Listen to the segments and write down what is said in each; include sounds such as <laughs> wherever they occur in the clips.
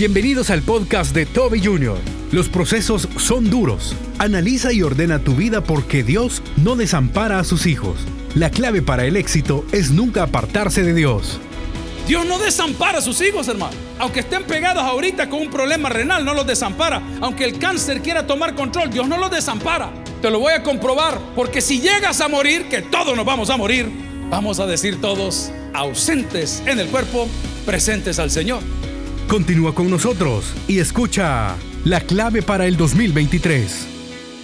Bienvenidos al podcast de Toby Jr. Los procesos son duros. Analiza y ordena tu vida porque Dios no desampara a sus hijos. La clave para el éxito es nunca apartarse de Dios. Dios no desampara a sus hijos, hermano. Aunque estén pegados ahorita con un problema renal, no los desampara. Aunque el cáncer quiera tomar control, Dios no los desampara. Te lo voy a comprobar, porque si llegas a morir, que todos nos vamos a morir, vamos a decir todos, ausentes en el cuerpo, presentes al Señor. Continúa con nosotros y escucha la clave para el 2023.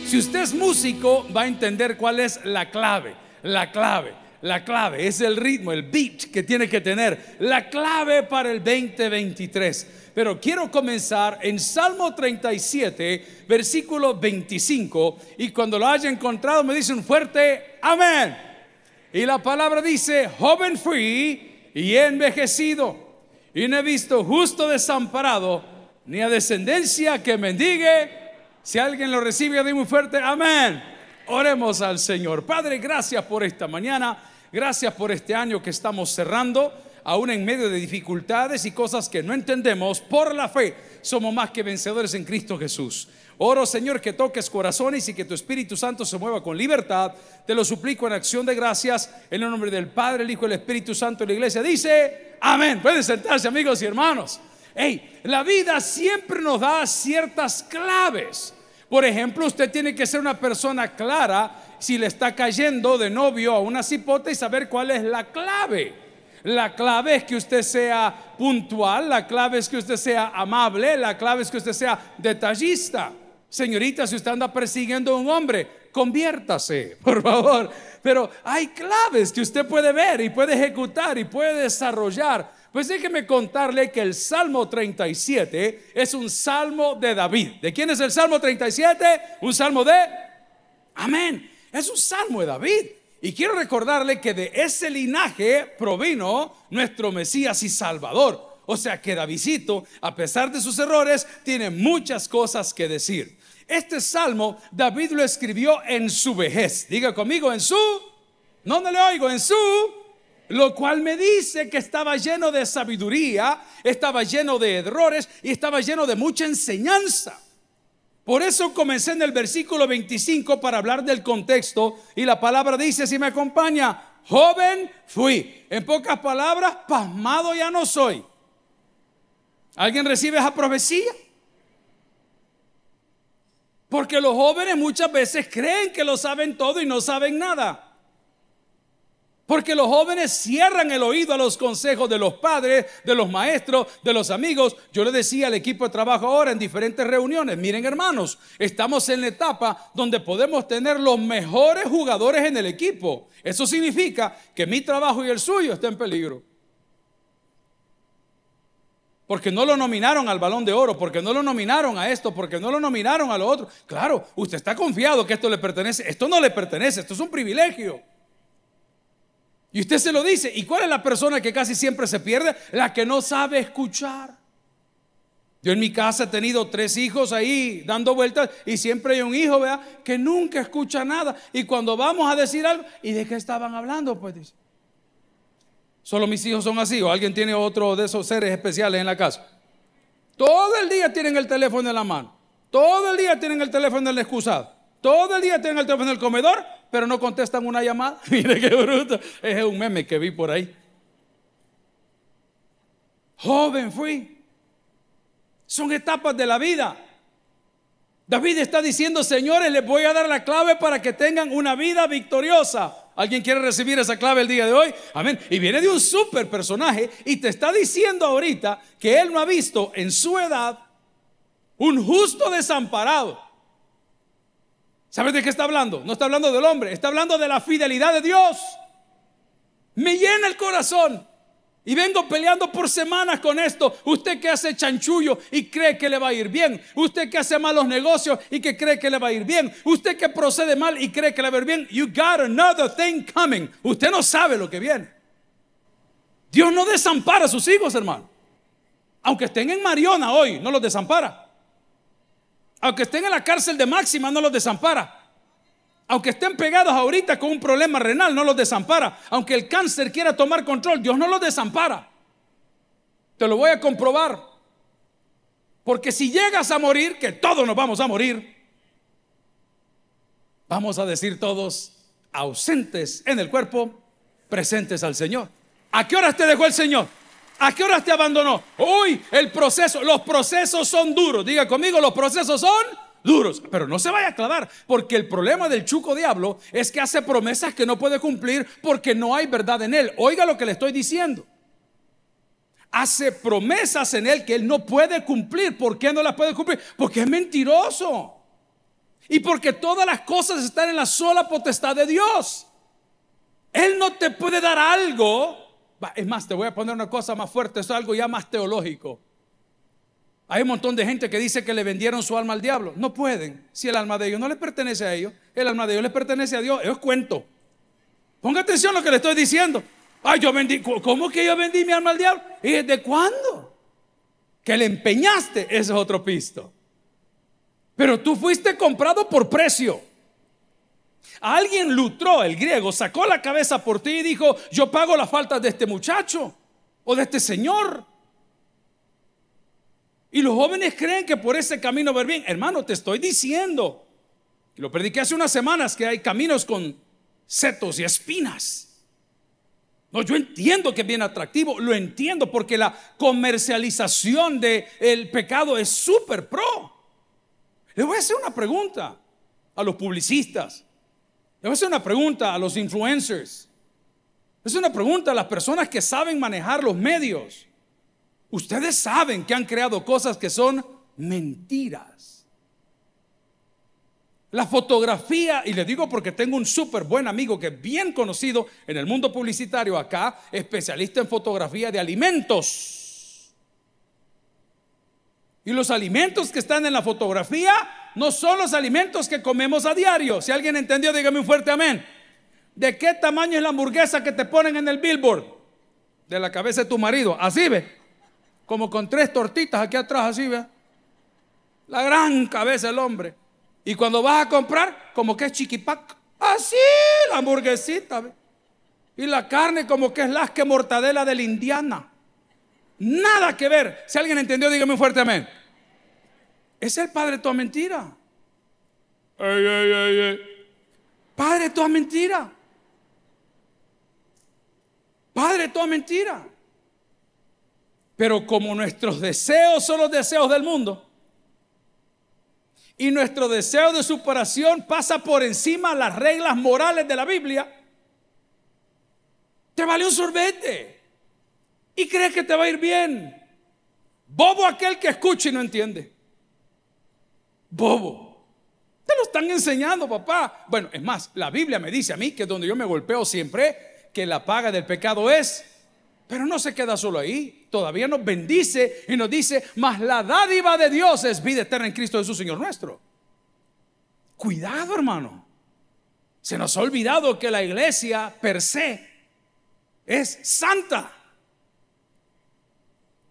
Si usted es músico, va a entender cuál es la clave. La clave, la clave es el ritmo, el beat que tiene que tener. La clave para el 2023. Pero quiero comenzar en Salmo 37, versículo 25. Y cuando lo haya encontrado, me dice un fuerte amén. Y la palabra dice: joven fui y envejecido y no he visto justo desamparado, ni a descendencia que mendigue. Si alguien lo recibe, de muy fuerte, amén. Oremos al Señor. Padre, gracias por esta mañana, gracias por este año que estamos cerrando, aún en medio de dificultades y cosas que no entendemos, por la fe somos más que vencedores en Cristo Jesús. Oro, Señor, que toques corazones y que tu Espíritu Santo se mueva con libertad. Te lo suplico en acción de gracias en el nombre del Padre, el Hijo y el Espíritu Santo de la iglesia. Dice, amén. Pueden sentarse, amigos y hermanos. Hey, la vida siempre nos da ciertas claves. Por ejemplo, usted tiene que ser una persona clara si le está cayendo de novio a una cipota y saber cuál es la clave. La clave es que usted sea puntual, la clave es que usted sea amable, la clave es que usted sea detallista. Señorita, si usted anda persiguiendo a un hombre, conviértase, <laughs> por favor. Pero hay claves que usted puede ver y puede ejecutar y puede desarrollar. Pues déjeme contarle que el Salmo 37 es un salmo de David. ¿De quién es el Salmo 37? Un salmo de... Amén. Es un salmo de David. Y quiero recordarle que de ese linaje provino nuestro Mesías y Salvador. O sea que Davidito, a pesar de sus errores, tiene muchas cosas que decir. Este salmo David lo escribió en su vejez. Diga conmigo, en su... No, no le oigo, en su... Lo cual me dice que estaba lleno de sabiduría, estaba lleno de errores y estaba lleno de mucha enseñanza. Por eso comencé en el versículo 25 para hablar del contexto y la palabra dice, si me acompaña, joven fui. En pocas palabras, pasmado ya no soy. ¿Alguien recibe esa profecía? Porque los jóvenes muchas veces creen que lo saben todo y no saben nada. Porque los jóvenes cierran el oído a los consejos de los padres, de los maestros, de los amigos. Yo le decía al equipo de trabajo ahora en diferentes reuniones, miren hermanos, estamos en la etapa donde podemos tener los mejores jugadores en el equipo. Eso significa que mi trabajo y el suyo está en peligro. Porque no lo nominaron al balón de oro, porque no lo nominaron a esto, porque no lo nominaron a lo otro. Claro, usted está confiado que esto le pertenece. Esto no le pertenece, esto es un privilegio. Y usted se lo dice. ¿Y cuál es la persona que casi siempre se pierde? La que no sabe escuchar. Yo en mi casa he tenido tres hijos ahí dando vueltas y siempre hay un hijo, vea, que nunca escucha nada. Y cuando vamos a decir algo, ¿y de qué estaban hablando? Pues dice. Solo mis hijos son así o alguien tiene otro de esos seres especiales en la casa. Todo el día tienen el teléfono en la mano. Todo el día tienen el teléfono en el excusado. Todo el día tienen el teléfono en el comedor, pero no contestan una llamada. <laughs> Mire qué bruto. Es un meme que vi por ahí. Joven fui. Son etapas de la vida. David está diciendo, señores, les voy a dar la clave para que tengan una vida victoriosa. ¿Alguien quiere recibir esa clave el día de hoy? Amén. Y viene de un super personaje y te está diciendo ahorita que él no ha visto en su edad un justo desamparado ¿Sabes de qué está hablando? No está hablando del hombre, está hablando de la fidelidad de Dios. Me llena el corazón. Y vengo peleando por semanas con esto. Usted que hace chanchullo y cree que le va a ir bien. Usted que hace malos negocios y que cree que le va a ir bien. Usted que procede mal y cree que le va a ir bien. You got another thing coming. Usted no sabe lo que viene. Dios no desampara a sus hijos, hermano. Aunque estén en Mariona hoy, no los desampara. Aunque estén en la cárcel de máxima, no los desampara. Aunque estén pegados ahorita con un problema renal, no los desampara. Aunque el cáncer quiera tomar control, Dios no los desampara. Te lo voy a comprobar. Porque si llegas a morir, que todos nos vamos a morir, vamos a decir todos ausentes en el cuerpo, presentes al Señor. ¿A qué horas te dejó el Señor? ¿A qué horas te abandonó? Hoy el proceso, los procesos son duros. Diga conmigo, los procesos son duros. Pero no se vaya a aclarar, porque el problema del chuco diablo es que hace promesas que no puede cumplir porque no hay verdad en él. Oiga lo que le estoy diciendo. Hace promesas en él que él no puede cumplir. ¿Por qué no las puede cumplir? Porque es mentiroso. Y porque todas las cosas están en la sola potestad de Dios. Él no te puede dar algo. Es más, te voy a poner una cosa más fuerte, es algo ya más teológico. Hay un montón de gente que dice que le vendieron su alma al diablo. No pueden. Si el alma de ellos no le pertenece a ellos, el alma de ellos le pertenece a Dios. Es cuento. Ponga atención a lo que le estoy diciendo. Ay, yo vendí. ¿Cómo que yo vendí mi alma al diablo? ¿Y desde cuándo? Que le empeñaste. Ese es otro pisto. Pero tú fuiste comprado por precio. Alguien lutró, el griego, sacó la cabeza por ti y dijo, yo pago las faltas de este muchacho o de este señor. Y los jóvenes creen que por ese camino ver bien. Hermano, te estoy diciendo, y lo prediqué hace unas semanas, que hay caminos con setos y espinas. No, yo entiendo que es bien atractivo, lo entiendo porque la comercialización del pecado es súper pro. Le voy a hacer una pregunta a los publicistas. Voy a hacer una pregunta a los influencers. Es una pregunta a las personas que saben manejar los medios. Ustedes saben que han creado cosas que son mentiras. La fotografía, y le digo porque tengo un súper buen amigo que es bien conocido en el mundo publicitario acá, especialista en fotografía de alimentos. Y los alimentos que están en la fotografía no son los alimentos que comemos a diario. Si alguien entendió, dígame un fuerte amén. ¿De qué tamaño es la hamburguesa que te ponen en el billboard? De la cabeza de tu marido. Así ve. Como con tres tortitas aquí atrás, así ve. La gran cabeza del hombre. Y cuando vas a comprar, como que es chiquipac. Así, la hamburguesita. ¿ve? Y la carne como que es la que mortadela de la Indiana. Nada que ver. Si alguien entendió, dígame un fuerte amén. Es el padre de toda mentira. Padre de toda mentira. Padre de toda mentira. Pero como nuestros deseos son los deseos del mundo, y nuestro deseo de superación pasa por encima de las reglas morales de la Biblia, te vale un sorbete y crees que te va a ir bien. Bobo aquel que escucha y no entiende. Bobo. Te lo están enseñando, papá. Bueno, es más, la Biblia me dice a mí que donde yo me golpeo siempre, que la paga del pecado es. Pero no se queda solo ahí. Todavía nos bendice y nos dice, mas la dádiva de Dios es vida eterna en Cristo Jesús, Señor nuestro. Cuidado, hermano. Se nos ha olvidado que la iglesia per se es santa.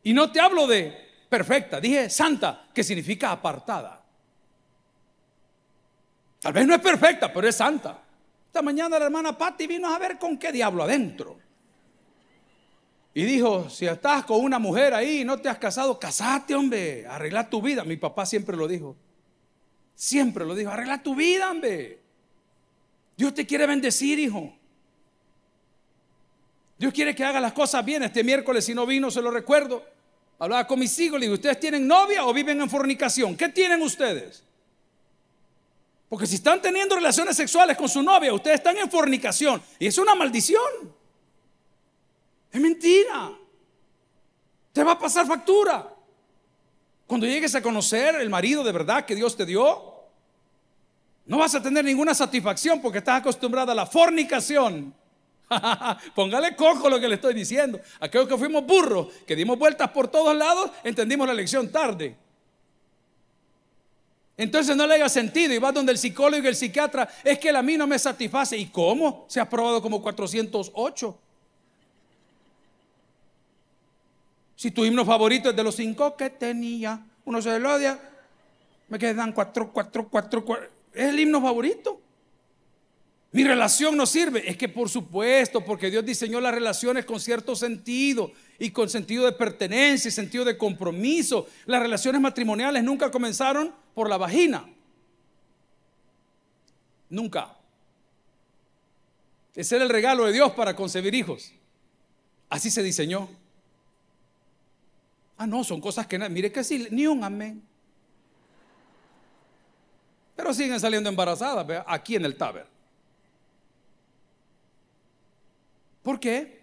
Y no te hablo de perfecta, dije santa, que significa apartada. Tal vez no es perfecta, pero es santa. Esta mañana la hermana Patti vino a ver con qué diablo adentro. Y dijo, si estás con una mujer ahí y no te has casado, casate, hombre, arregla tu vida. Mi papá siempre lo dijo. Siempre lo dijo, arregla tu vida, hombre. Dios te quiere bendecir, hijo. Dios quiere que haga las cosas bien. Este miércoles, si no vino, se lo recuerdo. Hablaba con mis hijos, le digo, ¿ustedes tienen novia o viven en fornicación? ¿Qué tienen ustedes? Porque si están teniendo relaciones sexuales con su novia, ustedes están en fornicación. Y es una maldición. Es mentira. Te va a pasar factura. Cuando llegues a conocer el marido de verdad que Dios te dio, no vas a tener ninguna satisfacción porque estás acostumbrada a la fornicación. <laughs> Póngale cojo lo que le estoy diciendo. Aquellos que fuimos burros, que dimos vueltas por todos lados, entendimos la lección tarde. Entonces no le haya sentido y va donde el psicólogo y el psiquiatra, es que a mí no me satisface. ¿Y cómo? Se ha probado como 408. Si tu himno favorito es de los cinco que tenía, uno se lo odia, me quedan cuatro, cuatro, cuatro, cuatro. Es el himno favorito. Mi relación no sirve. Es que por supuesto, porque Dios diseñó las relaciones con cierto sentido y con sentido de pertenencia y sentido de compromiso. Las relaciones matrimoniales nunca comenzaron por la vagina. Nunca. Ese era el regalo de Dios para concebir hijos. Así se diseñó. Ah, no, son cosas que, mire que sí, ni un amén. Pero siguen saliendo embarazadas, aquí en el taber. ¿Por qué?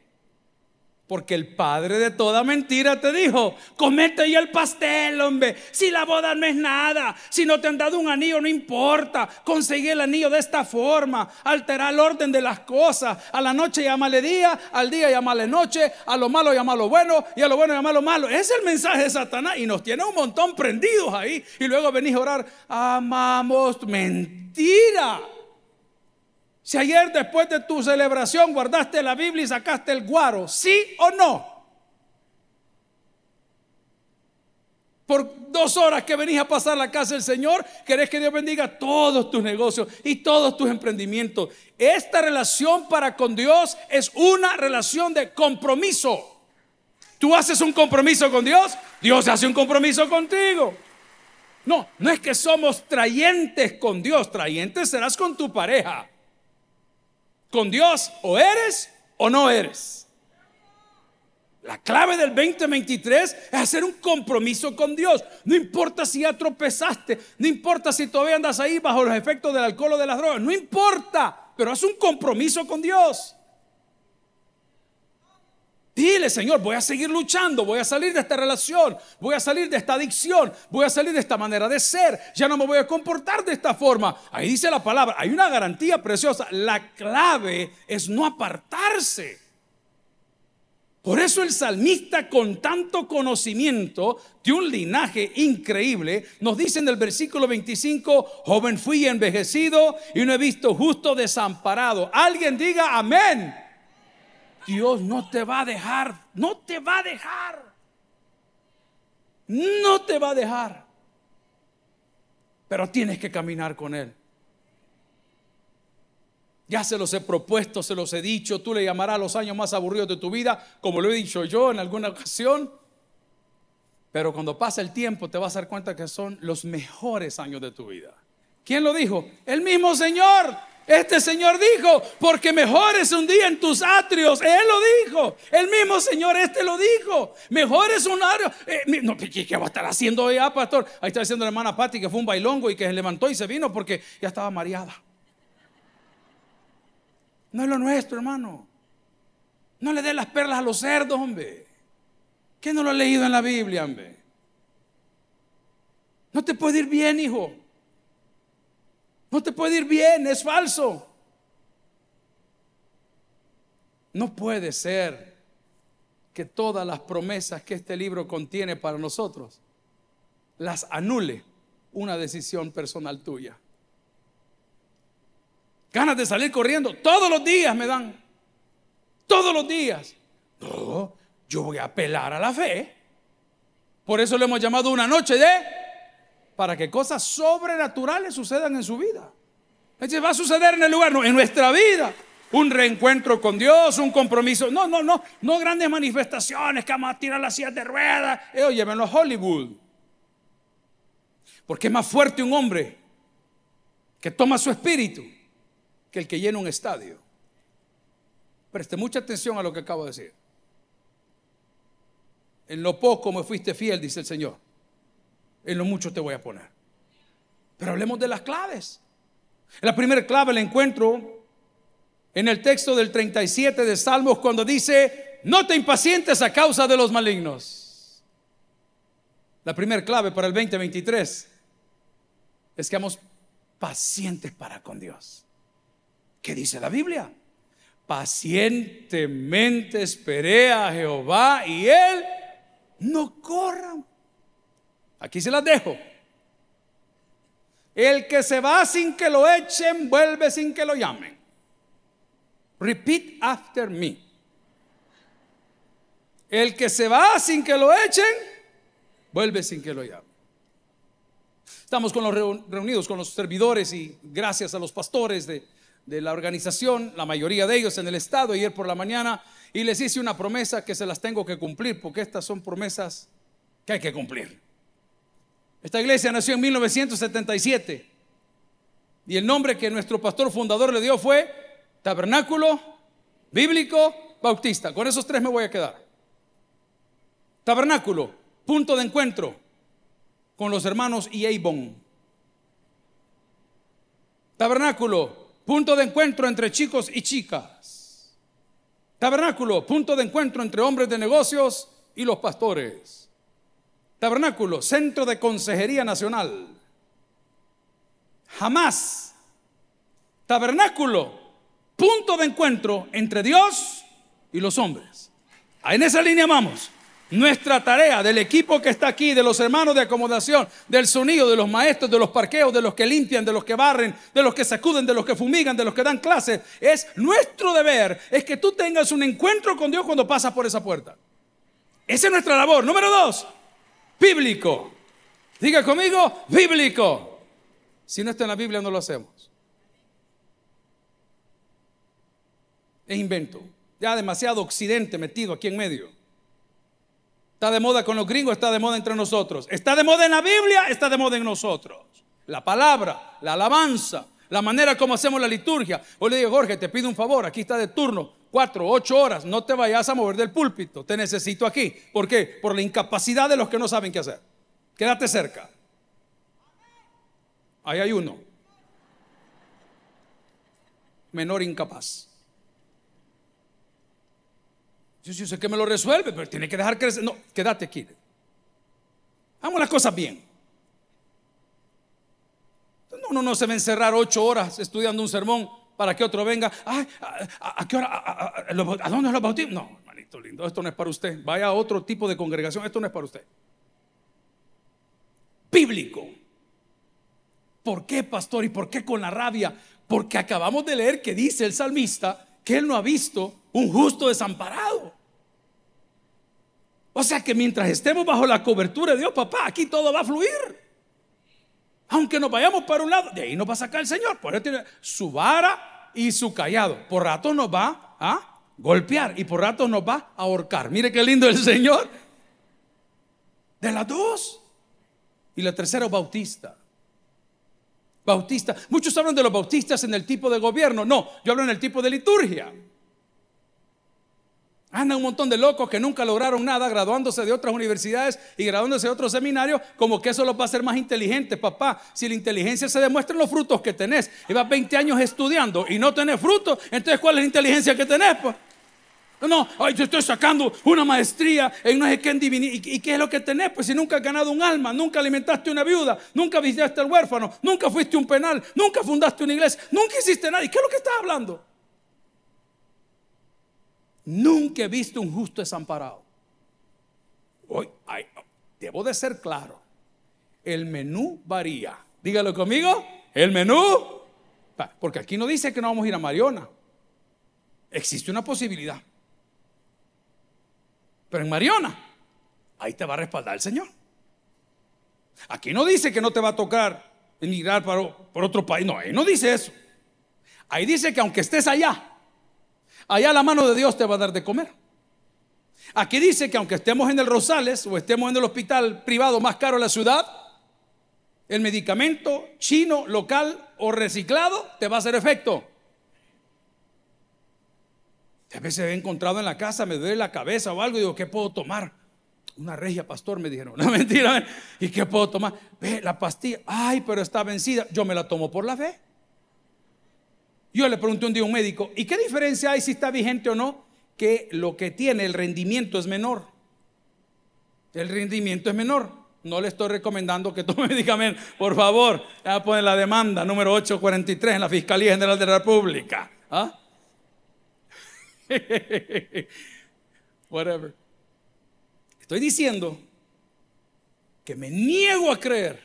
Porque el padre de toda mentira te dijo, comete ya el pastel, hombre. Si la boda no es nada, si no te han dado un anillo, no importa. Conseguí el anillo de esta forma, alterar el orden de las cosas. A la noche llámale día, al día llámale noche, a lo malo llámalo bueno y a lo bueno llámalo malo. Ese es el mensaje de Satanás y nos tiene un montón prendidos ahí. Y luego venís a orar, amamos mentira. Si ayer después de tu celebración guardaste la Biblia y sacaste el guaro, ¿sí o no? Por dos horas que venís a pasar la casa del Señor, querés que Dios bendiga todos tus negocios y todos tus emprendimientos. Esta relación para con Dios es una relación de compromiso. Tú haces un compromiso con Dios, Dios hace un compromiso contigo. No, no es que somos trayentes con Dios, trayentes serás con tu pareja. Con Dios o eres o no eres. La clave del 2023 es hacer un compromiso con Dios. No importa si ya tropezaste, no importa si todavía andas ahí bajo los efectos del alcohol o de las drogas, no importa, pero haz un compromiso con Dios. Dile, Señor, voy a seguir luchando, voy a salir de esta relación, voy a salir de esta adicción, voy a salir de esta manera de ser, ya no me voy a comportar de esta forma. Ahí dice la palabra, hay una garantía preciosa. La clave es no apartarse. Por eso el salmista con tanto conocimiento de un linaje increíble, nos dice en el versículo 25, joven fui envejecido y no he visto justo desamparado. Alguien diga amén. Dios no te va a dejar, no te va a dejar. No te va a dejar. Pero tienes que caminar con Él. Ya se los he propuesto, se los he dicho, tú le llamarás los años más aburridos de tu vida, como lo he dicho yo en alguna ocasión. Pero cuando pasa el tiempo te vas a dar cuenta que son los mejores años de tu vida. ¿Quién lo dijo? El mismo Señor. Este Señor dijo, porque mejor es un día en tus atrios. Él lo dijo. El mismo Señor este lo dijo. Mejor es un atrio. Eh, no, ¿qué, va a estar haciendo ya, pastor? Ahí está diciendo la hermana Patti que fue un bailongo y que se levantó y se vino porque ya estaba mareada. No es lo nuestro, hermano. No le dé las perlas a los cerdos, hombre. ¿Qué no lo ha leído en la Biblia, hombre? No te puede ir bien, hijo. No te puede ir bien, es falso. No puede ser que todas las promesas que este libro contiene para nosotros las anule una decisión personal tuya. Ganas de salir corriendo, todos los días me dan. Todos los días. No, yo voy a apelar a la fe. Por eso le hemos llamado una noche de para que cosas sobrenaturales sucedan en su vida. Va a suceder en el lugar, no, en nuestra vida. Un reencuentro con Dios, un compromiso. No, no, no, no grandes manifestaciones que vamos a tirar las sillas de ruedas. Eh, llévenlo a Hollywood. Porque es más fuerte un hombre que toma su espíritu que el que llena un estadio. Preste mucha atención a lo que acabo de decir. En lo poco me fuiste fiel, dice el Señor en lo mucho te voy a poner. Pero hablemos de las claves. La primera clave la encuentro en el texto del 37 de Salmos cuando dice, no te impacientes a causa de los malignos. La primera clave para el 2023 es que vamos pacientes para con Dios. ¿Qué dice la Biblia? Pacientemente esperé a Jehová y él no corra Aquí se las dejo. El que se va sin que lo echen, vuelve sin que lo llamen. Repeat after me. El que se va sin que lo echen, vuelve sin que lo llamen. Estamos con los reunidos con los servidores y gracias a los pastores de, de la organización, la mayoría de ellos en el estado, ayer por la mañana, y les hice una promesa que se las tengo que cumplir, porque estas son promesas que hay que cumplir. Esta iglesia nació en 1977 y el nombre que nuestro pastor fundador le dio fue Tabernáculo Bíblico Bautista. Con esos tres me voy a quedar. Tabernáculo, punto de encuentro con los hermanos Ieibon. Tabernáculo, punto de encuentro entre chicos y chicas. Tabernáculo, punto de encuentro entre hombres de negocios y los pastores. Tabernáculo, centro de consejería nacional. Jamás. Tabernáculo, punto de encuentro entre Dios y los hombres. En esa línea vamos. Nuestra tarea del equipo que está aquí, de los hermanos de acomodación, del sonido, de los maestros, de los parqueos, de los que limpian, de los que barren, de los que sacuden, de los que fumigan, de los que dan clases, es nuestro deber, es que tú tengas un encuentro con Dios cuando pasas por esa puerta. Esa es nuestra labor. Número dos, bíblico. Diga conmigo, bíblico. Si no está en la Biblia, no lo hacemos. Es invento. Ya demasiado occidente metido aquí en medio. Está de moda con los gringos, está de moda entre nosotros. Está de moda en la Biblia, está de moda en nosotros. La palabra, la alabanza, la manera como hacemos la liturgia. Hoy le digo, Jorge, te pido un favor, aquí está de turno, cuatro, ocho horas, no te vayas a mover del púlpito, te necesito aquí. ¿Por qué? Por la incapacidad de los que no saben qué hacer. Quédate cerca. Ahí hay uno. Menor incapaz. Yo, sé que me lo resuelve, pero tiene que dejar crecer. No, quédate aquí. Hagamos las cosas bien. Uno no se va a encerrar ocho horas estudiando un sermón para que otro venga. ¿a, qué hora? A, dónde es los bautismos? No, hermanito lindo, esto no es para usted. Vaya a otro tipo de congregación, esto no es para usted. Bíblico. ¿Por qué, pastor? ¿Y por qué con la rabia? Porque acabamos de leer que dice el salmista que él no ha visto un justo desamparado. O sea que mientras estemos bajo la cobertura de Dios, papá, aquí todo va a fluir. Aunque nos vayamos para un lado, de ahí nos va a sacar el Señor. Por eso tiene su vara y su callado. Por rato nos va a golpear y por rato nos va a ahorcar. Mire qué lindo el Señor. De las dos. Y la tercera, bautista. Bautista. Muchos hablan de los bautistas en el tipo de gobierno. No, yo hablo en el tipo de liturgia. Anda un montón de locos que nunca lograron nada graduándose de otras universidades y graduándose de otros seminarios, como que eso los va a hacer más inteligentes, papá. Si la inteligencia se demuestra en los frutos que tenés, y vas 20 años estudiando y no tenés frutos, entonces ¿cuál es la inteligencia que tenés? Pues? No, ay, yo estoy sacando una maestría en no sé qué en ¿Y, qué es lo que tenés? Pues si nunca has ganado un alma, nunca alimentaste una viuda, nunca visitaste al huérfano, nunca fuiste un penal, nunca fundaste una iglesia, nunca hiciste nada. ¿Y qué es lo que estás hablando? Nunca he visto un justo desamparado. Hoy, debo de ser claro. El menú varía. Dígalo conmigo. El menú. Porque aquí no dice que no vamos a ir a Mariona. Existe una posibilidad. Pero en Mariona, ahí te va a respaldar el Señor. Aquí no dice que no te va a tocar emigrar para, por otro país. No, ahí no dice eso. Ahí dice que aunque estés allá, allá la mano de Dios te va a dar de comer. Aquí dice que aunque estemos en el Rosales o estemos en el hospital privado más caro de la ciudad, el medicamento chino, local o reciclado te va a hacer efecto. A veces he encontrado en la casa, me duele la cabeza o algo y digo, ¿qué puedo tomar? Una regia, pastor, me dijeron. <laughs> No, mentira. ¿Y qué puedo tomar? Ve, la pastilla. Ay, pero está vencida. Yo me la tomo por la fe. Yo le pregunté un día a un médico, ¿y qué diferencia hay si está vigente o no? Que lo que tiene el rendimiento es menor. El rendimiento es menor. No le estoy recomendando que tome <laughs> medicamento, por favor. Ya pone la demanda número 843 en la Fiscalía General de la República. ¿Ah? <laughs> Whatever. Estoy diciendo que me niego a creer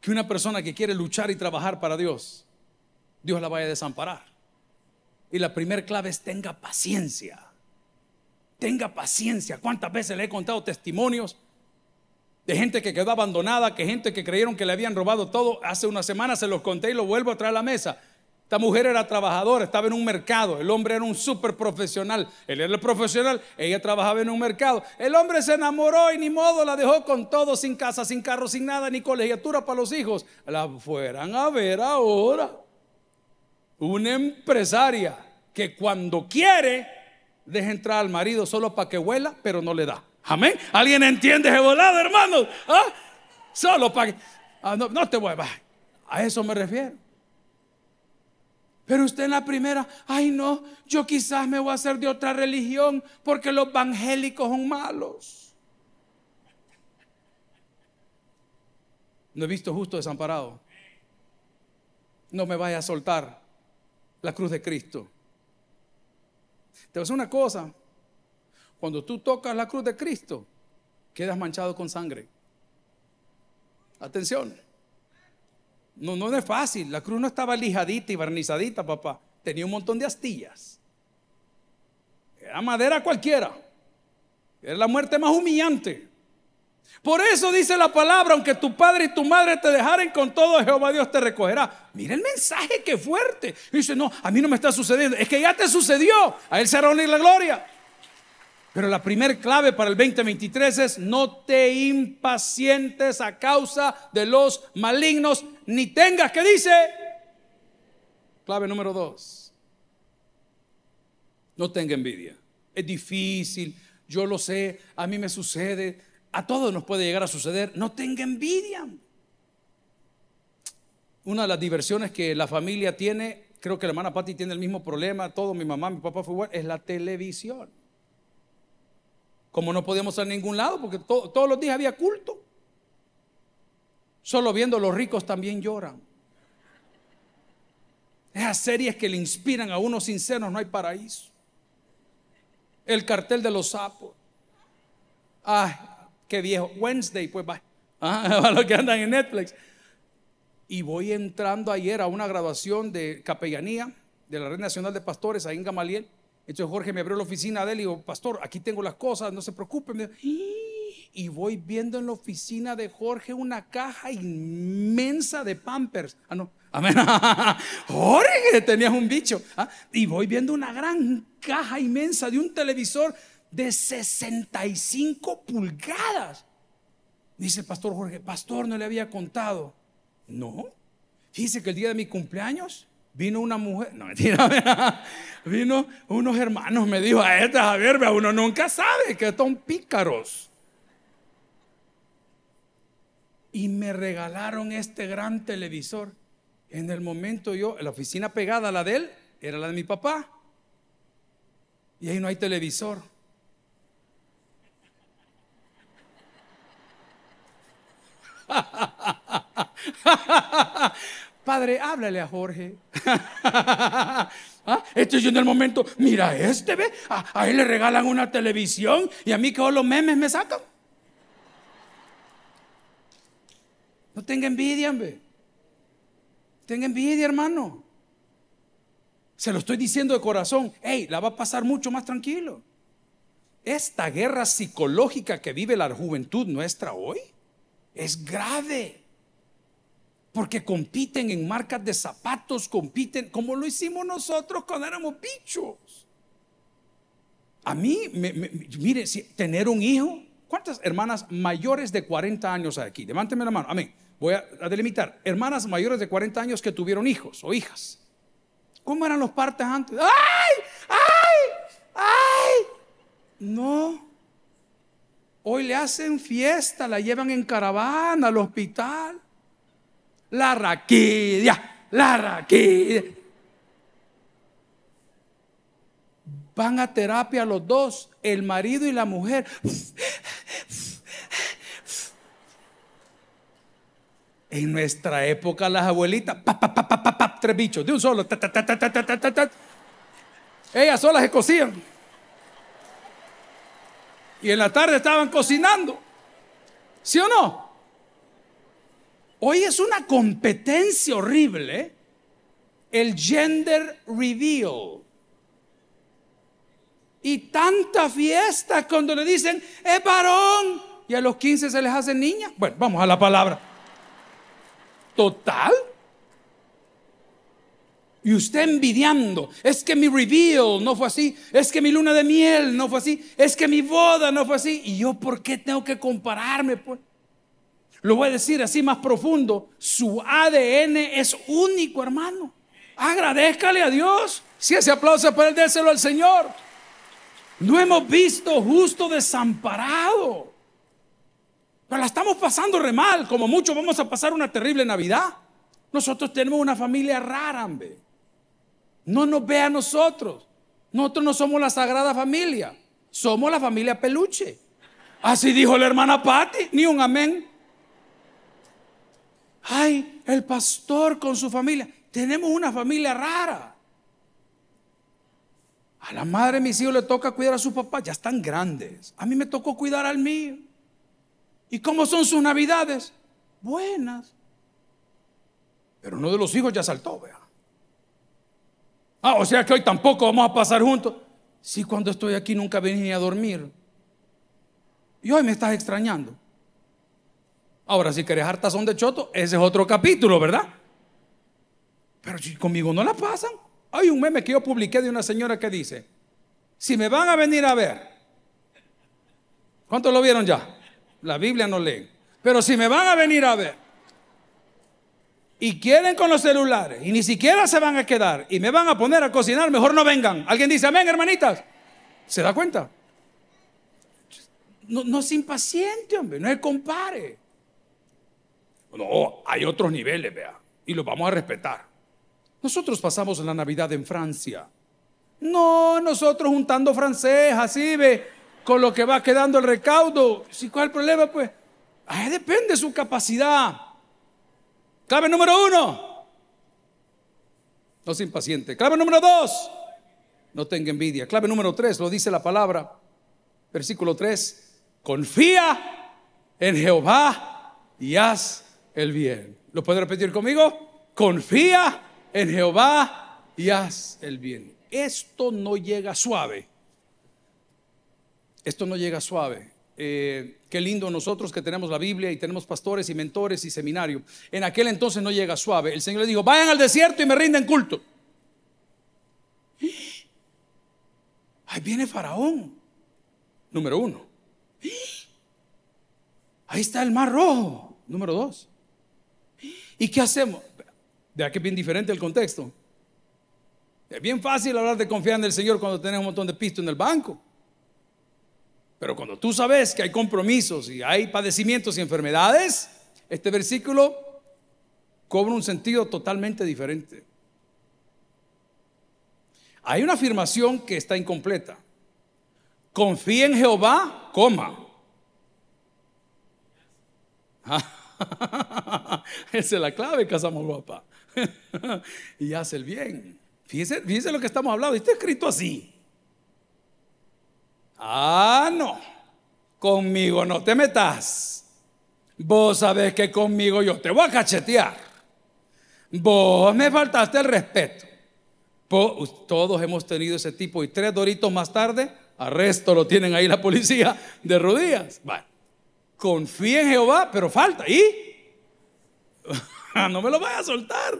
que una persona que quiere luchar y trabajar para Dios Dios la vaya a desamparar. Y la primera clave es tenga paciencia. Tenga paciencia. ¿Cuántas veces le he contado testimonios de gente que quedó abandonada, que gente que creyeron que le habían robado todo? Hace una semana se los conté y lo vuelvo a traer a la mesa. Esta mujer era trabajadora, estaba en un mercado. El hombre era un súper profesional. Él era el profesional, ella trabajaba en un mercado. El hombre se enamoró y ni modo la dejó con todo, sin casa, sin carro, sin nada, ni colegiatura para los hijos. La fueran a ver ahora. Una empresaria que cuando quiere deja entrar al marido solo para que huela, pero no le da. Amén. ¿Alguien entiende ese volado, hermanos? ¿Ah? Solo para que. Ah, no, no te a. A eso me refiero. Pero usted en la primera, ay no, yo quizás me voy a hacer de otra religión porque los evangélicos son malos. No he visto justo desamparado. No me vaya a soltar la cruz de Cristo. Te voy a decir una cosa. Cuando tú tocas la cruz de Cristo, quedas manchado con sangre. Atención. No, no es fácil. La cruz no estaba lijadita y barnizadita, papá. Tenía un montón de astillas. Era madera cualquiera. Era la muerte más humillante. Por eso dice la palabra, aunque tu padre y tu madre te dejaren con todo, Jehová Dios te recogerá. Mira el mensaje que fuerte. dice, no, a mí no me está sucediendo. Es que ya te sucedió. A él será honor la gloria. Pero la primer clave para el 2023 es no te impacientes a causa de los malignos, ni tengas que dice. Clave número dos. No tenga envidia. Es difícil, yo lo sé, a mí me sucede, a todos nos puede llegar a suceder. No tenga envidia. Una de las diversiones que la familia tiene, creo que la hermana Patti tiene el mismo problema, todo, mi mamá, mi papá fue igual, es la televisión. Como no podíamos ir a ningún lado, porque todos los días había culto. Solo viendo los ricos también lloran. Esas series que le inspiran a unos sinceros, no hay paraíso. El cartel de los sapos. Ay, qué viejo. Wednesday, pues va. <laughs> Ah, los que andan en Netflix. Y voy entrando ayer a una graduación de capellanía de la Red Nacional de Pastores ahí en Gamaliel. Entonces Jorge me abrió la oficina de él y dijo, pastor, aquí tengo las cosas, no se preocupe. Y voy viendo en la oficina de Jorge una caja inmensa de pampers. Ah, no. Amén. <laughs> Jorge, tenías un bicho. Ah, y voy viendo una gran caja inmensa de un televisor de 65 pulgadas. Dice el pastor Jorge, pastor, no le había contado. No. Fíjese que el día de mi cumpleaños Vino una mujer, no mentira, <laughs> vino unos hermanos, me dijo a esta Javier, uno nunca sabe que son pícaros. Y me regalaron este gran televisor. En el momento yo, la oficina pegada a la de él, era la de mi papá. Y ahí no hay televisor. Padre, háblale a Jorge. ¿Ah? Estoy yendo el momento, mira este, ve, a, él le regalan una televisión y a mí que los memes me sacan. No tenga envidia. Tenga envidia, hermano. Se lo estoy diciendo de corazón. Hey, la va a pasar mucho más tranquilo. Esta guerra psicológica que vive la juventud nuestra hoy es grave. Porque compiten en marcas de zapatos, compiten como lo hicimos nosotros cuando éramos bichos. A mí, mire, si, tener un hijo, ¿cuántas hermanas mayores de 40 años hay aquí? Levánteme la mano, amén. Voy a, a delimitar, hermanas mayores de 40 años que tuvieron hijos o hijas. ¿Cómo eran los partes antes? ¡Ay! ¡Ay! ¡Ay! No. Hoy le hacen fiesta, la llevan en caravana al hospital la raquidia, la raquidia. Van a terapia los dos, el marido y la mujer. En nuestra época las abuelitas, tres bichos, de un solo. Ellas solas se cocían. Y en la tarde estaban cocinando. ¿Sí o no? Hoy es una competencia horrible. El gender reveal. Y tanta fiesta cuando le dicen, es varón. Y a los 15 se les hace niña. Bueno, vamos a la palabra. Total. Y usted envidiando, es que mi reveal no fue así, es que mi luna de miel no fue así, es que mi boda no fue así. ¿Y yo por qué tengo que compararme? Pues? Lo voy a decir así más profundo, su ADN es único, hermano. Agradezcale a Dios. Si ese aplauso es para él, déselo al Señor. No hemos visto justo desamparado. Pero la estamos pasando re mal, como muchos vamos a pasar una terrible Navidad. Nosotros tenemos una familia rara, hombre. No nos ve a nosotros. Nosotros no somos la sagrada familia. Somos la familia peluche. Así dijo la hermana Patti. Ni un amén. Ay, el pastor con su familia. Tenemos una familia rara. A la madre de mis hijos le toca cuidar a su papá. Ya están grandes. A mí me tocó cuidar al mío. ¿Y cómo son sus navidades? Buenas. Pero uno de los hijos ya saltó, vea. Ah, o sea que hoy tampoco vamos a pasar juntos. Si cuando estoy aquí nunca vení a dormir. Y hoy me estás extrañando. Ahora, si querés hartazón de choto, ese es otro capítulo, ¿verdad? Pero si conmigo no la pasan. Hay un meme que yo publiqué de una señora que dice, si me van a venir a ver, ¿cuántos lo vieron ya? La Biblia no lee. Pero si me van a venir a ver y quieren con los celulares y ni siquiera se van a quedar y me van a poner a cocinar, mejor no vengan. ¿Alguien dice amén, hermanitas? ¿Se da cuenta? No, no se impaciente, hombre, no se compare. No, hay otros niveles, vea, y los vamos a respetar. Nosotros pasamos la Navidad en Francia. No, nosotros juntando francés, así ve, con lo que va quedando el recaudo. ¿Sí, ¿Cuál es el problema? Pues, ahí depende su capacidad. Clave número uno, no se impaciente. Clave número dos, no tenga envidia. Clave número tres, lo dice la palabra, versículo tres, confía en Jehová y haz el bien. ¿Lo puede repetir conmigo? Confía en Jehová y haz el bien. Esto no llega suave. Esto no llega suave. Eh, qué lindo nosotros que tenemos la Biblia y tenemos pastores y mentores y seminario. En aquel entonces no llega suave. El Señor le dijo, vayan al desierto y me rinden culto. Ahí viene Faraón, número uno. Ahí está el mar rojo, número dos. ¿Y qué hacemos? Vea que es bien diferente el contexto. Es bien fácil hablar de confiar en el Señor cuando tenemos un montón de pisto en el banco. Pero cuando tú sabes que hay compromisos y hay padecimientos y enfermedades, este versículo cobra un sentido totalmente diferente. Hay una afirmación que está incompleta. Confía en Jehová, coma. <laughs> Esa es la clave, casamos guapa. <laughs> y hace el bien. Fíjese, fíjese lo que estamos hablando. Está escrito así. Ah, no. Conmigo no te metas. Vos sabés que conmigo yo te voy a cachetear. Vos me faltaste el respeto. Todos hemos tenido ese tipo y tres doritos más tarde, arresto lo tienen ahí la policía de rodillas. Bueno, confía en Jehová, pero falta. ¿Y? <laughs> no me lo vayas a soltar.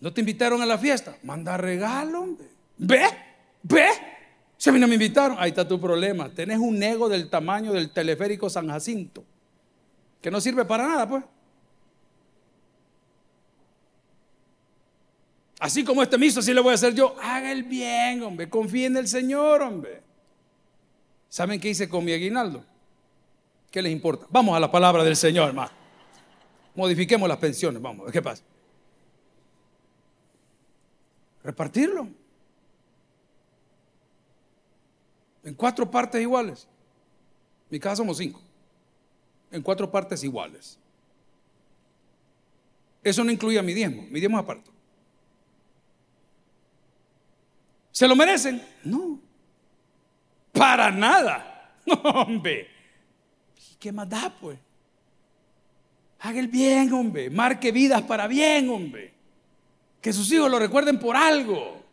¿No te invitaron a la fiesta? Manda regalo, hombre. Ve. Ve, si a mí no me invitaron, ahí está tu problema. Tenés un ego del tamaño del teleférico San Jacinto, que no sirve para nada, pues. Así como este miso, así le voy a hacer yo. Haga el bien, hombre. Confíe en el Señor, hombre. ¿Saben qué hice con mi aguinaldo? ¿Qué les importa? Vamos a la palabra del Señor, hermano. Modifiquemos las pensiones, vamos. ¿Qué pasa? Repartirlo. En cuatro partes iguales. En mi casa somos cinco. En cuatro partes iguales. Eso no incluye a mi diezmo. Mi diezmo es aparte. ¿Se lo merecen? No. Para nada. <laughs> No, hombre. ¿Qué más da, pues? Haga el bien, hombre. Marque vidas para bien, hombre. Que sus hijos lo recuerden por algo.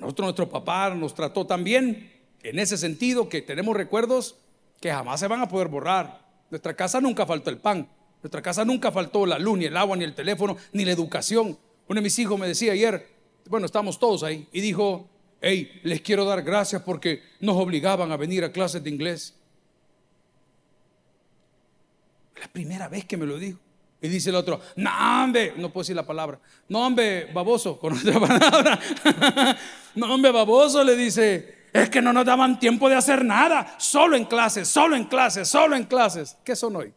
Nosotros, nuestro papá nos trató tan bien en ese sentido que tenemos recuerdos que jamás se van a poder borrar. Nuestra casa nunca faltó el pan. Nuestra casa nunca faltó la luz, ni el agua, ni el teléfono, ni la educación. Uno de mis hijos me decía ayer, bueno, estamos todos ahí, y dijo, hey, les quiero dar gracias porque nos obligaban a venir a clases de inglés. La primera vez que me lo dijo. Y dice el otro, no hombre, no puedo decir la palabra, no hombre, baboso, con <laughs> otra palabra. <laughs> no hombre, baboso, le dice, es que no nos daban tiempo de hacer nada, solo en clases, solo en clases, solo en clases. ¿Qué son hoy?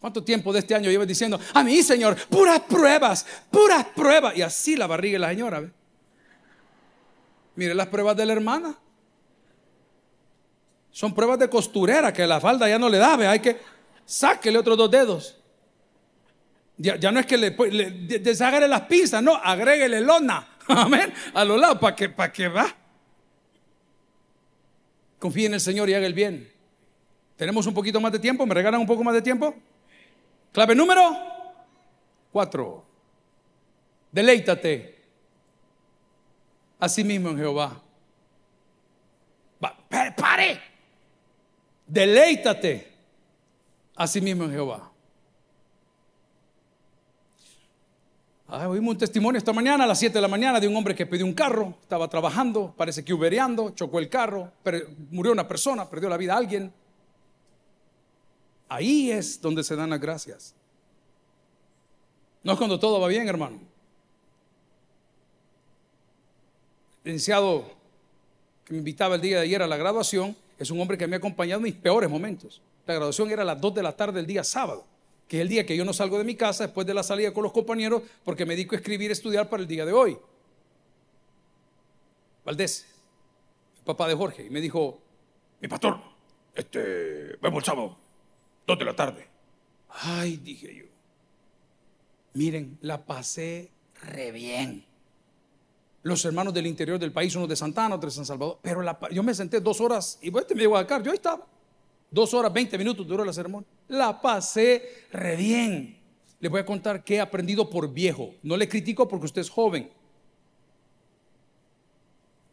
¿Cuánto tiempo de este año llevas diciendo, a mí, Señor, puras pruebas, puras pruebas? Y así la barriga de la señora. ¿ve? Mire las pruebas de la hermana. Son pruebas de costurera que la falda ya no le da, ¿ve? hay que sáquele otros dos dedos. Ya, no es que le, le las pinzas, no, agréguele lona, <laughs> amén, a los lados para que, para que va. Confíe en el Señor y haga el bien. ¿Tenemos un poquito más de tiempo? ¿Me regalan un poco más de tiempo? Clave número cuatro. Deleítate a sí mismo en Jehová. pare. Deleítate a sí mismo en Jehová. Ah, oímos un testimonio esta mañana a las 7 de la mañana de un hombre que pidió un carro, estaba trabajando, parece que ubereando, chocó el carro, murió una persona, perdió la vida a alguien. Ahí es donde se dan las gracias. No es cuando todo va bien, hermano. El licenciado que me invitaba el día de ayer a la graduación es un hombre que me ha acompañado en mis peores momentos. La graduación era a las 2 de la tarde del día sábado, que es el día que yo no salgo de mi casa después de la salida con los compañeros porque me dedico a escribir y estudiar para el día de hoy. Valdés, papá de Jorge, y me dijo, mi pastor, este, vemos el sábado. Dos de la tarde. Ay, dije yo. Miren, la pasé re bien. Los hermanos del interior del país, unos de Santana, otros de San Salvador. Pero yo me senté dos horas y este me llegó a yo ahí estaba. Dos horas, veinte minutos duró la ceremonia. La pasé re bien. Les voy a contar que he aprendido por viejo. No le critico porque usted es joven.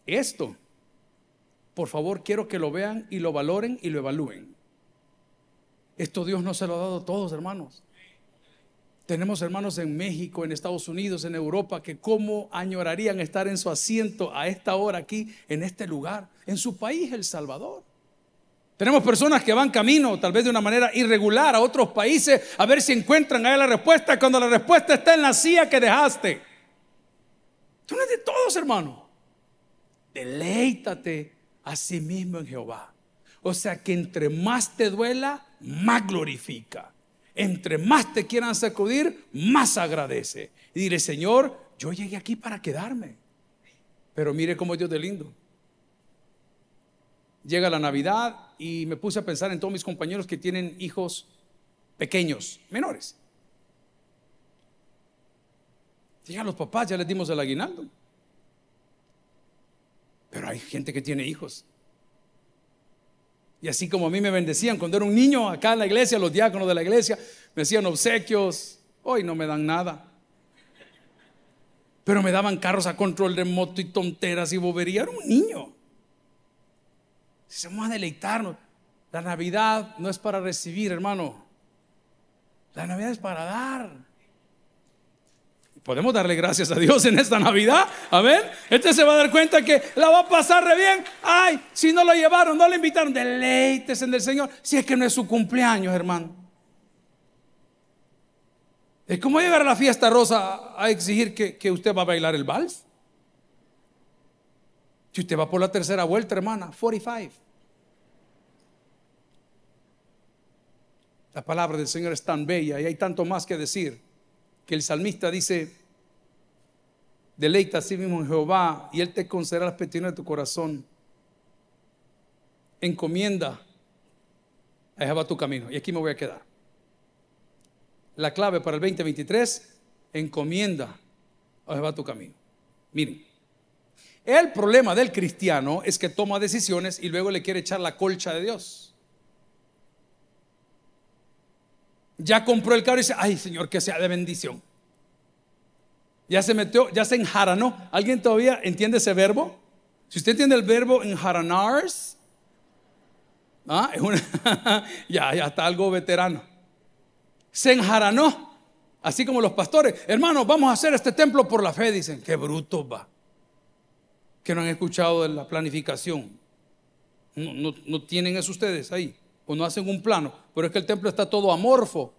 Esto, por favor, quiero que lo vean y lo valoren y lo evalúen. Esto Dios no se lo ha dado a todos, hermanos. Tenemos hermanos en México, en Estados Unidos, en Europa, que cómo añorarían estar en su asiento a esta hora aquí, en este lugar, en su país, El Salvador. Tenemos personas que van camino, tal vez de una manera irregular, a otros países a ver si encuentran ahí la respuesta cuando la respuesta está en la silla que dejaste. Tú no es de todos, hermano. Deleítate a sí mismo en Jehová. O sea que entre más te duela, más glorifica. Entre más te quieran sacudir, más agradece. Y dile, Señor, yo llegué aquí para quedarme. Pero mire cómo Dios de lindo. Llega la Navidad y me puse a pensar en todos mis compañeros que tienen hijos pequeños, menores. a los papás, ya les dimos el aguinaldo. Pero hay gente que tiene hijos y así como a mí me bendecían cuando era un niño acá en la iglesia, los diáconos de la iglesia me hacían obsequios, hoy no me dan nada. Pero me daban carros a control remoto y tonteras y bobería. Era un niño. Si vamos a deleitarnos. La Navidad no es para recibir, hermano. La Navidad es para dar. Podemos darle gracias a Dios en esta Navidad. Amén. Este se va a dar cuenta que la va a pasar re bien. Ay, si no lo llevaron, no le invitaron, deleites en el Señor. Si es que no es su cumpleaños, hermano. Es como llegar a la fiesta rosa a exigir que, que usted va a bailar el vals. Si usted va por la tercera vuelta, hermana, 45. La palabra del Señor es tan bella y hay tanto más que decir que el salmista dice, deleita a sí mismo en Jehová y Él te concederá las peticiones de tu corazón. Encomienda a Jehová tu camino. Y aquí me voy a quedar. La clave para el 2023, encomienda a Jehová tu camino. Miren, el problema del cristiano es que toma decisiones y luego le quiere echar la colcha de Dios. Ya compró el carro y dice, ay Señor, que sea de bendición. Ya se metió, ya se enjaranó. ¿Alguien todavía entiende ese verbo? Si usted entiende el verbo enjaranars, Ah, <laughs> ya, ya está algo veterano. Se enjaranó, así como los pastores. Hermanos, vamos a hacer este templo por la fe. Dicen, qué bruto va. Que no han escuchado de la planificación. No, no tienen eso ustedes ahí. O no hacen un plano. Pero es que el templo está todo amorfo.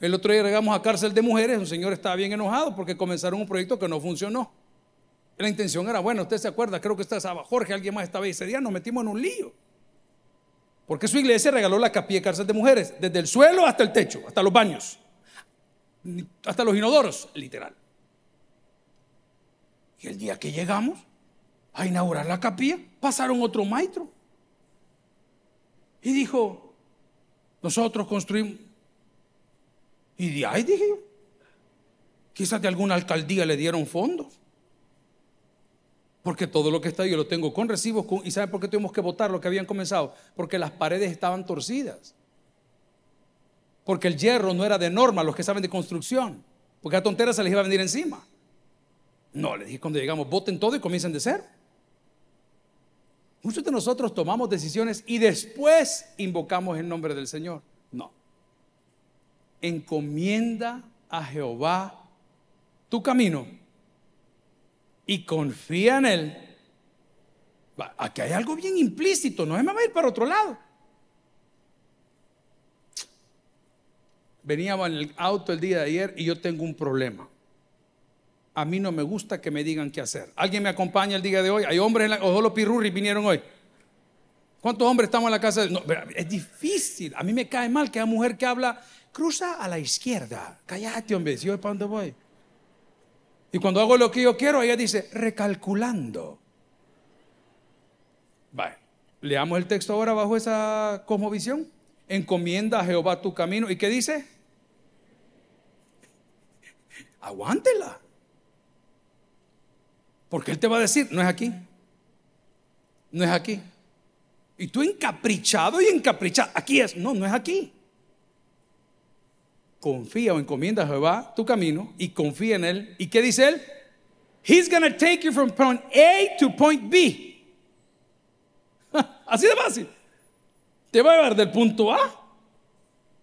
El otro día llegamos a cárcel de mujeres, un señor estaba bien enojado porque comenzaron un proyecto que no funcionó. La intención era, bueno, usted se acuerda, creo que estaba Jorge, alguien más estaba ese día, nos metimos en un lío. Porque su iglesia regaló la capilla de cárcel de mujeres, desde el suelo hasta el techo, hasta los baños, hasta los inodoros, literal. Y el día que llegamos a inaugurar la capilla, pasaron otro maestro. Y dijo, nosotros construimos, y de ahí dije quizás de alguna alcaldía le dieron fondos. Porque todo lo que está yo lo tengo con recibos. ¿Y sabe por qué tuvimos que votar lo que habían comenzado? Porque las paredes estaban torcidas. Porque el hierro no era de norma, los que saben de construcción. Porque a tonteras se les iba a venir encima. No, le dije cuando llegamos, voten todo y comiencen de ser. Muchos de nosotros tomamos decisiones y después invocamos el nombre del Señor. No encomienda a Jehová tu camino y confía en Él. Aquí hay algo bien implícito, no es me ir para otro lado. Veníamos en el auto el día de ayer y yo tengo un problema. A mí no me gusta que me digan qué hacer. ¿Alguien me acompaña el día de hoy? Hay hombres, en la, ojo los vinieron hoy. ¿Cuántos hombres estamos en la casa? es difícil. A mí me cae mal que haya mujer que habla cruza a la izquierda. Cállate, hombre, si yo para dónde voy. Y cuando hago lo que yo quiero, ella dice, recalculando. Vale, leamos el texto ahora bajo esa cosmovisión. Encomienda a Jehová tu camino. ¿Y qué dice? Aguántela. Porque Él te va a decir, no es aquí. No es aquí. Y tú encaprichado y encaprichado. Aquí es. No, no es aquí confía o encomienda a Jehová tu camino y confía en Él. ¿Y qué dice Él? He's to take you from point A to point B. <laughs> Así de fácil. Te va a llevar del punto A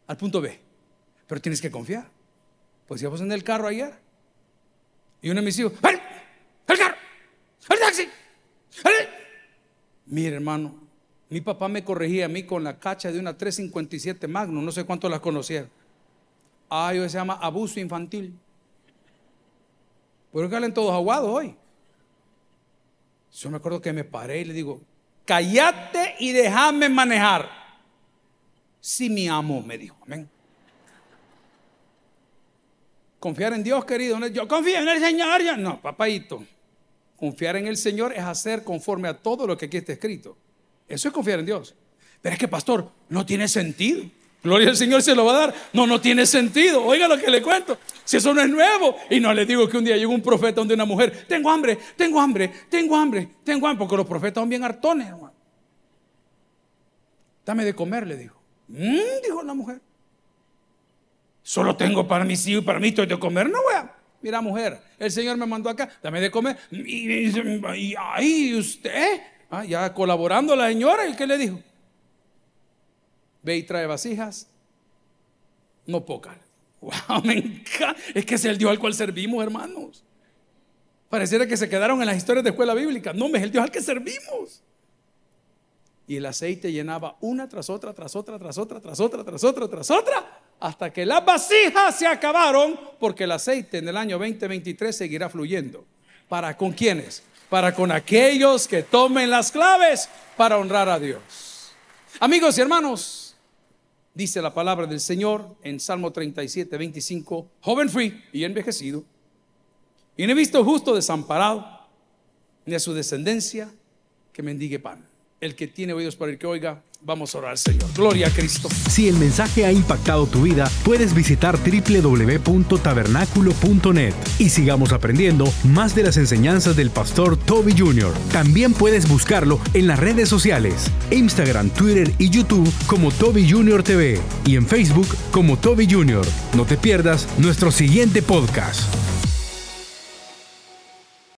al punto B. Pero tienes que confiar. Pues íbamos en el carro ayer y uno de mis hijos, ¡El, el carro! ¡El taxi! ¡El! Mire, hermano, mi papá me corregía a mí con la cacha de una 357 Magnum, no sé cuánto las conocieron. Ah, eso se llama abuso infantil. ¿Por qué salen todos aguados hoy? Yo me acuerdo que me paré y le digo, cállate y déjame manejar. Si mi amo, me dijo, amén. Confiar en Dios, querido. Yo confío en el Señor. No, papadito. Confiar en el Señor es hacer conforme a todo lo que aquí está escrito. Eso es confiar en Dios. Pero es que, pastor, no tiene sentido. Gloria al Señor se lo va a dar. No, no tiene sentido. Oiga lo que le cuento. Si eso no es nuevo. Y no le digo que un día llegó un profeta donde una mujer, tengo hambre, tengo hambre, tengo hambre, tengo hambre. Porque los profetas son bien hartones, hermano. Dame de comer, le dijo. Mm", dijo la mujer. Solo tengo para mis hijos y para mí estoy de comer. No, voy Mira, mujer, el Señor me mandó acá, dame de comer. Y, ahí usted, ah, ya colaborando la señora, ¿y qué le dijo? ve y trae vasijas, no pocas. Wow, me. Es que es el Dios al cual servimos, hermanos. Pareciera que se quedaron en las historias de escuela bíblica. No, es el Dios al que servimos. Y el aceite llenaba una tras otra, tras otra, tras otra, tras otra, tras otra, tras otra, hasta que las vasijas se acabaron, porque el aceite en el año 2023 seguirá fluyendo. ¿Para con quiénes? Para con aquellos que tomen las claves para honrar a Dios. Amigos y hermanos, dice la palabra del Señor en Salmo 37, 25, joven fui y envejecido, y no he visto justo desamparado, ni a su descendencia que mendigue pan. El que tiene oídos para el que oiga, Vamos a orar, Señor. Gloria a Cristo. Si el mensaje ha impactado tu vida, puedes visitar www.tabernaculo.net y sigamos aprendiendo más de las enseñanzas del pastor Toby Jr. También puedes buscarlo en las redes sociales, Instagram, Twitter y YouTube como Toby Jr. TV y en Facebook como Toby Jr. No te pierdas nuestro siguiente podcast.